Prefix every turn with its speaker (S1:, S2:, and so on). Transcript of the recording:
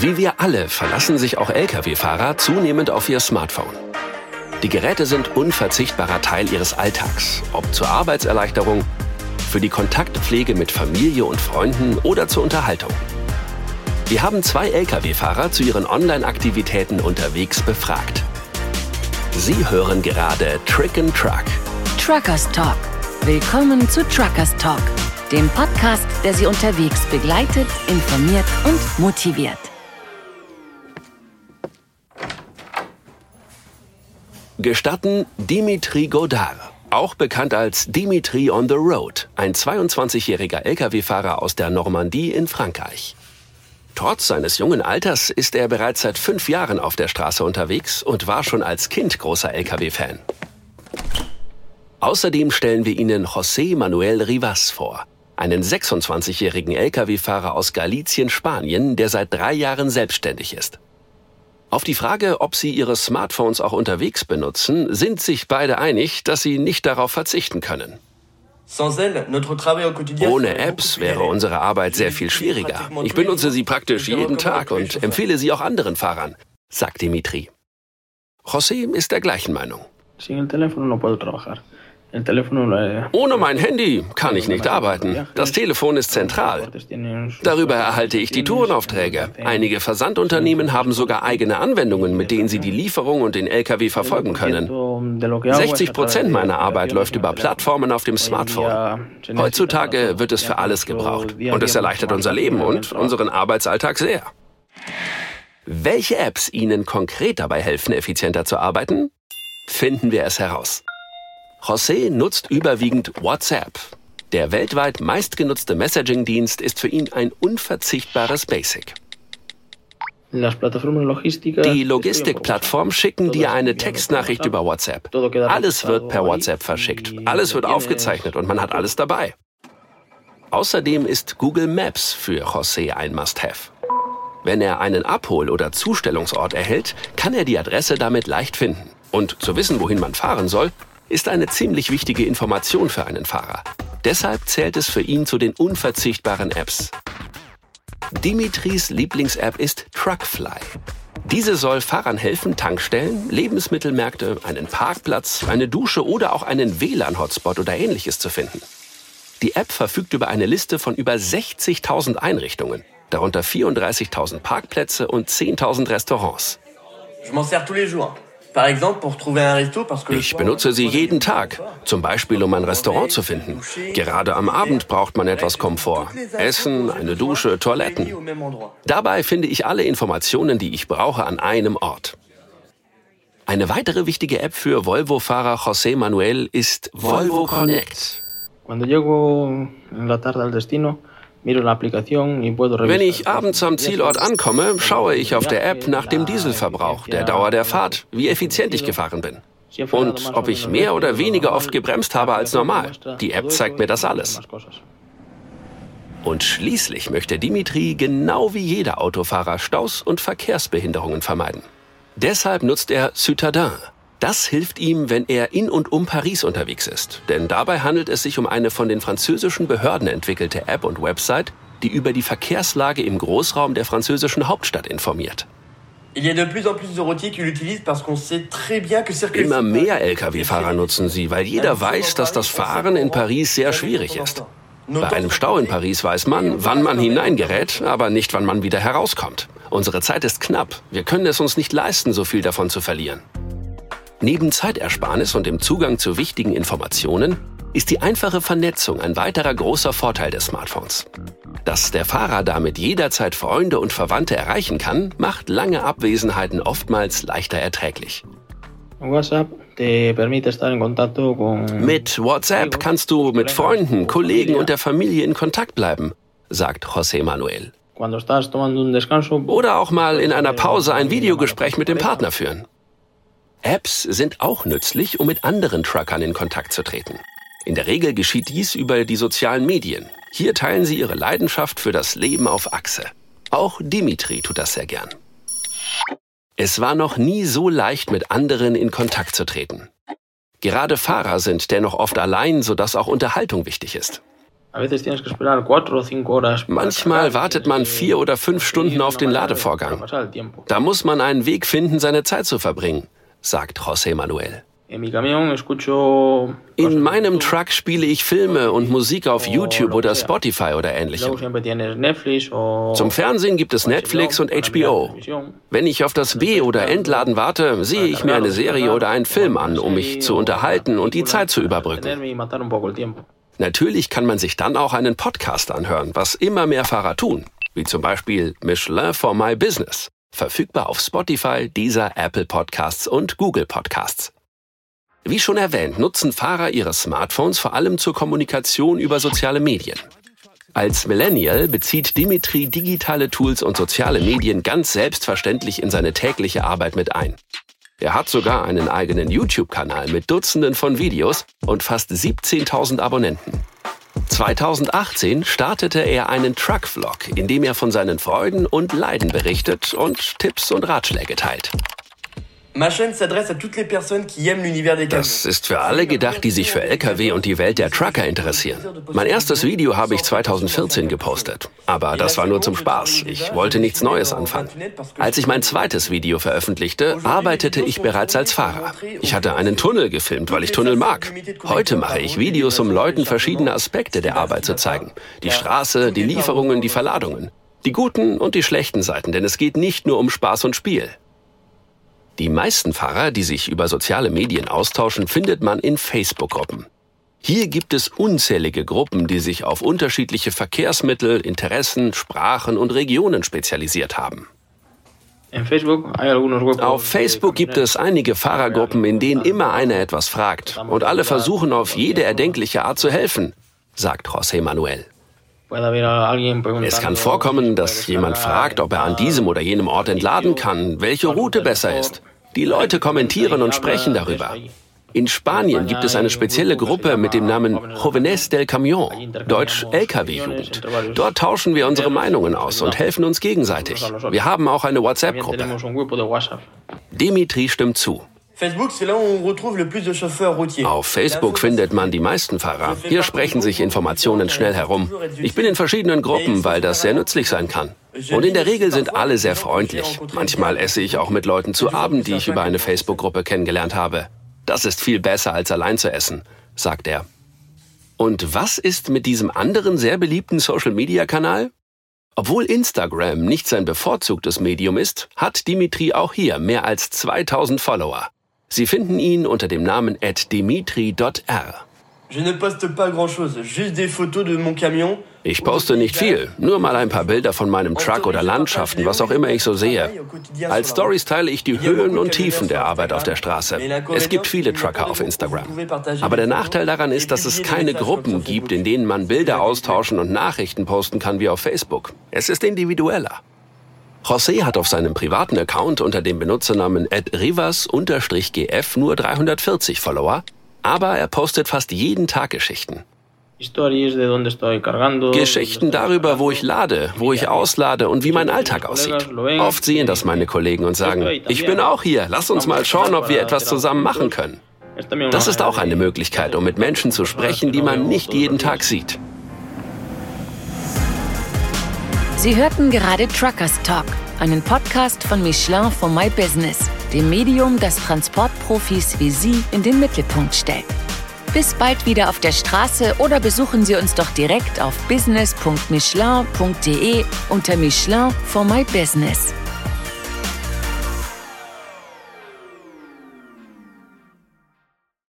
S1: Wie wir alle verlassen sich auch Lkw-Fahrer zunehmend auf ihr Smartphone. Die Geräte sind unverzichtbarer Teil ihres Alltags, ob zur Arbeitserleichterung, für die Kontaktpflege mit Familie und Freunden oder zur Unterhaltung. Wir haben zwei Lkw-Fahrer zu ihren Online-Aktivitäten unterwegs befragt. Sie hören gerade Trick and Truck.
S2: Truckers Talk. Willkommen zu Truckers Talk, dem Podcast, der Sie unterwegs begleitet, informiert und motiviert.
S1: Gestatten Dimitri Godard, auch bekannt als Dimitri on the Road, ein 22-jähriger Lkw-Fahrer aus der Normandie in Frankreich. Trotz seines jungen Alters ist er bereits seit fünf Jahren auf der Straße unterwegs und war schon als Kind großer Lkw-Fan. Außerdem stellen wir Ihnen José Manuel Rivas vor, einen 26-jährigen Lkw-Fahrer aus Galicien, Spanien, der seit drei Jahren selbstständig ist. Auf die Frage, ob sie ihre Smartphones auch unterwegs benutzen, sind sich beide einig, dass sie nicht darauf verzichten können. Ohne Apps wäre unsere Arbeit sehr viel schwieriger. Ich benutze sie praktisch jeden Tag und empfehle sie auch anderen Fahrern, sagt Dimitri. José ist der gleichen Meinung. Ohne mein Handy kann ich nicht arbeiten. Das Telefon ist zentral. Darüber erhalte ich die Tourenaufträge. Einige Versandunternehmen haben sogar eigene Anwendungen, mit denen sie die Lieferung und den LKW verfolgen können. 60 Prozent meiner Arbeit läuft über Plattformen auf dem Smartphone. Heutzutage wird es für alles gebraucht. Und es erleichtert unser Leben und unseren Arbeitsalltag sehr. Welche Apps Ihnen konkret dabei helfen, effizienter zu arbeiten? Finden wir es heraus. José nutzt überwiegend WhatsApp. Der weltweit meistgenutzte Messaging-Dienst ist für ihn ein unverzichtbares Basic. Die Logistikplattformen schicken dir eine Textnachricht über WhatsApp. Alles wird per WhatsApp verschickt. Alles wird aufgezeichnet und man hat alles dabei. Außerdem ist Google Maps für José ein Must-Have. Wenn er einen Abhol- oder Zustellungsort erhält, kann er die Adresse damit leicht finden. Und zu wissen, wohin man fahren soll, ist eine ziemlich wichtige Information für einen Fahrer. Deshalb zählt es für ihn zu den unverzichtbaren Apps. Dimitris Lieblings-App ist Truckfly. Diese soll Fahrern helfen, Tankstellen, Lebensmittelmärkte, einen Parkplatz, eine Dusche oder auch einen WLAN-Hotspot oder ähnliches zu finden. Die App verfügt über eine Liste von über 60.000 Einrichtungen, darunter 34.000 Parkplätze und 10.000 Restaurants. Je m'en sers tous les jours. Ich benutze sie jeden Tag, zum Beispiel um ein Restaurant zu finden. Gerade am Abend braucht man etwas Komfort. Essen, eine Dusche, Toiletten. Dabei finde ich alle Informationen, die ich brauche, an einem Ort. Eine weitere wichtige App für Volvo-Fahrer José Manuel ist Volvo Connect. Cuando llego en la tarde al destino, wenn ich abends am Zielort ankomme, schaue ich auf der App nach dem Dieselverbrauch, der Dauer der Fahrt, wie effizient ich gefahren bin. Und ob ich mehr oder weniger oft gebremst habe als normal. Die App zeigt mir das alles. Und schließlich möchte Dimitri genau wie jeder Autofahrer Staus und Verkehrsbehinderungen vermeiden. Deshalb nutzt er Citadin, das hilft ihm, wenn er in und um Paris unterwegs ist. Denn dabei handelt es sich um eine von den französischen Behörden entwickelte App und Website, die über die Verkehrslage im Großraum der französischen Hauptstadt informiert. Immer mehr Lkw-Fahrer nutzen sie, weil jeder weiß, dass das Fahren in Paris sehr schwierig ist. Bei einem Stau in Paris weiß man, wann man hineingerät, aber nicht, wann man wieder herauskommt. Unsere Zeit ist knapp. Wir können es uns nicht leisten, so viel davon zu verlieren. Neben Zeitersparnis und dem Zugang zu wichtigen Informationen ist die einfache Vernetzung ein weiterer großer Vorteil des Smartphones. Dass der Fahrer damit jederzeit Freunde und Verwandte erreichen kann, macht lange Abwesenheiten oftmals leichter erträglich. Mit WhatsApp kannst du mit Freunden, Kollegen und der Familie in Kontakt bleiben, sagt José Manuel. Oder auch mal in einer Pause ein Videogespräch mit dem Partner führen. Apps sind auch nützlich, um mit anderen Truckern in Kontakt zu treten. In der Regel geschieht dies über die sozialen Medien. Hier teilen sie ihre Leidenschaft für das Leben auf Achse. Auch Dimitri tut das sehr gern. Es war noch nie so leicht, mit anderen in Kontakt zu treten. Gerade Fahrer sind dennoch oft allein, sodass auch Unterhaltung wichtig ist. Manchmal wartet man vier oder fünf Stunden auf den Ladevorgang. Da muss man einen Weg finden, seine Zeit zu verbringen, sagt José Manuel. In meinem Truck spiele ich Filme und Musik auf YouTube oder Spotify oder ähnlichem. Zum Fernsehen gibt es Netflix und HBO. Wenn ich auf das B- oder Entladen warte, sehe ich mir eine Serie oder einen Film an, um mich zu unterhalten und die Zeit zu überbrücken. Natürlich kann man sich dann auch einen Podcast anhören, was immer mehr Fahrer tun, wie zum Beispiel Michelin for My Business, verfügbar auf Spotify, Deezer, Apple Podcasts und Google Podcasts. Wie schon erwähnt, nutzen Fahrer ihre Smartphones vor allem zur Kommunikation über soziale Medien. Als Millennial bezieht Dimitri digitale Tools und soziale Medien ganz selbstverständlich in seine tägliche Arbeit mit ein. Er hat sogar einen eigenen YouTube-Kanal mit Dutzenden von Videos und fast 17.000 Abonnenten. 2018 startete er einen Truck-Vlog, in dem er von seinen Freuden und Leiden berichtet und Tipps und Ratschläge teilt. Das ist für alle gedacht, die sich für Lkw und die Welt der Trucker interessieren. Mein erstes Video habe ich 2014 gepostet. Aber das war nur zum Spaß. Ich wollte nichts Neues anfangen. Als ich mein zweites Video veröffentlichte, arbeitete ich bereits als Fahrer. Ich hatte einen Tunnel gefilmt, weil ich Tunnel mag. Heute mache ich Videos, um Leuten verschiedene Aspekte der Arbeit zu zeigen. Die Straße, die Lieferungen, die Verladungen. Die guten und die schlechten Seiten, denn es geht nicht nur um Spaß und Spiel. Die meisten Fahrer, die sich über soziale Medien austauschen, findet man in Facebook-Gruppen. Hier gibt es unzählige Gruppen, die sich auf unterschiedliche Verkehrsmittel, Interessen, Sprachen und Regionen spezialisiert haben. Auf Facebook gibt es einige Fahrergruppen, in denen immer einer etwas fragt und alle versuchen auf jede erdenkliche Art zu helfen, sagt José Manuel. Es kann vorkommen, dass jemand fragt, ob er an diesem oder jenem Ort entladen kann, welche Route besser ist. Die Leute kommentieren und sprechen darüber. In Spanien gibt es eine spezielle Gruppe mit dem Namen Jóvenes del Camión, deutsch LKW-Jugend. Dort tauschen wir unsere Meinungen aus und helfen uns gegenseitig. Wir haben auch eine WhatsApp-Gruppe. Dimitri stimmt zu. Auf Facebook findet man die meisten Fahrer. Hier sprechen sich Informationen schnell herum. Ich bin in verschiedenen Gruppen, weil das sehr nützlich sein kann. Und in der Regel sind alle sehr freundlich. Manchmal esse ich auch mit Leuten zu Abend, die ich über eine Facebook-Gruppe kennengelernt habe. Das ist viel besser, als allein zu essen, sagt er. Und was ist mit diesem anderen sehr beliebten Social-Media-Kanal? Obwohl Instagram nicht sein bevorzugtes Medium ist, hat Dimitri auch hier mehr als 2000 Follower. Sie finden ihn unter dem Namen @dimitri.r. Ich poste nicht viel, nur mal ein paar Bilder von meinem Truck oder Landschaften, was auch immer ich so sehe. Als Stories teile ich die Höhen und Tiefen der Arbeit auf der Straße. Es gibt viele Trucker auf Instagram. Aber der Nachteil daran ist, dass es keine Gruppen gibt, in denen man Bilder austauschen und Nachrichten posten kann wie auf Facebook. Es ist individueller. José hat auf seinem privaten Account unter dem Benutzernamen rivas-gf nur 340 Follower, aber er postet fast jeden Tag Geschichten. Geschichten darüber, wo ich lade, wo ich auslade und wie mein Alltag aussieht. Oft sehen das meine Kollegen und sagen, ich bin auch hier, lass uns mal schauen, ob wir etwas zusammen machen können. Das ist auch eine Möglichkeit, um mit Menschen zu sprechen, die man nicht jeden Tag sieht.
S2: Sie hörten gerade Truckers Talk, einen Podcast von Michelin for My Business, dem Medium, das Transportprofis wie Sie in den Mittelpunkt stellt. Bis bald wieder auf der Straße oder besuchen Sie uns doch direkt auf business.michelin.de unter Michelin for My Business.